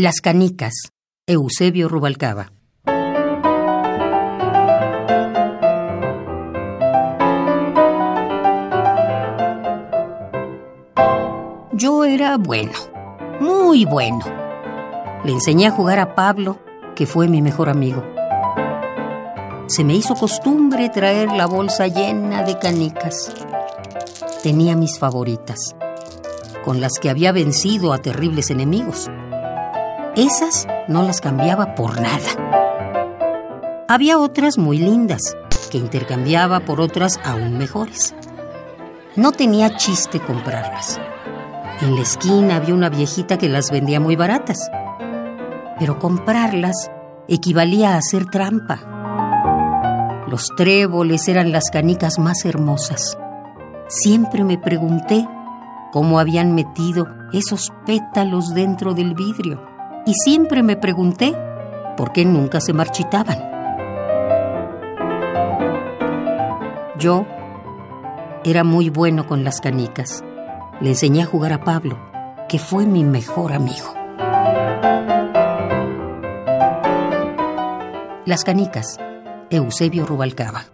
Las canicas, Eusebio Rubalcaba. Yo era bueno, muy bueno. Le enseñé a jugar a Pablo, que fue mi mejor amigo. Se me hizo costumbre traer la bolsa llena de canicas. Tenía mis favoritas, con las que había vencido a terribles enemigos. Esas no las cambiaba por nada. Había otras muy lindas, que intercambiaba por otras aún mejores. No tenía chiste comprarlas. En la esquina había una viejita que las vendía muy baratas. Pero comprarlas equivalía a hacer trampa. Los tréboles eran las canicas más hermosas. Siempre me pregunté cómo habían metido esos pétalos dentro del vidrio y siempre me pregunté por qué nunca se marchitaban. Yo era muy bueno con las canicas. Le enseñé a jugar a Pablo, que fue mi mejor amigo. Las canicas, Eusebio Rubalcaba.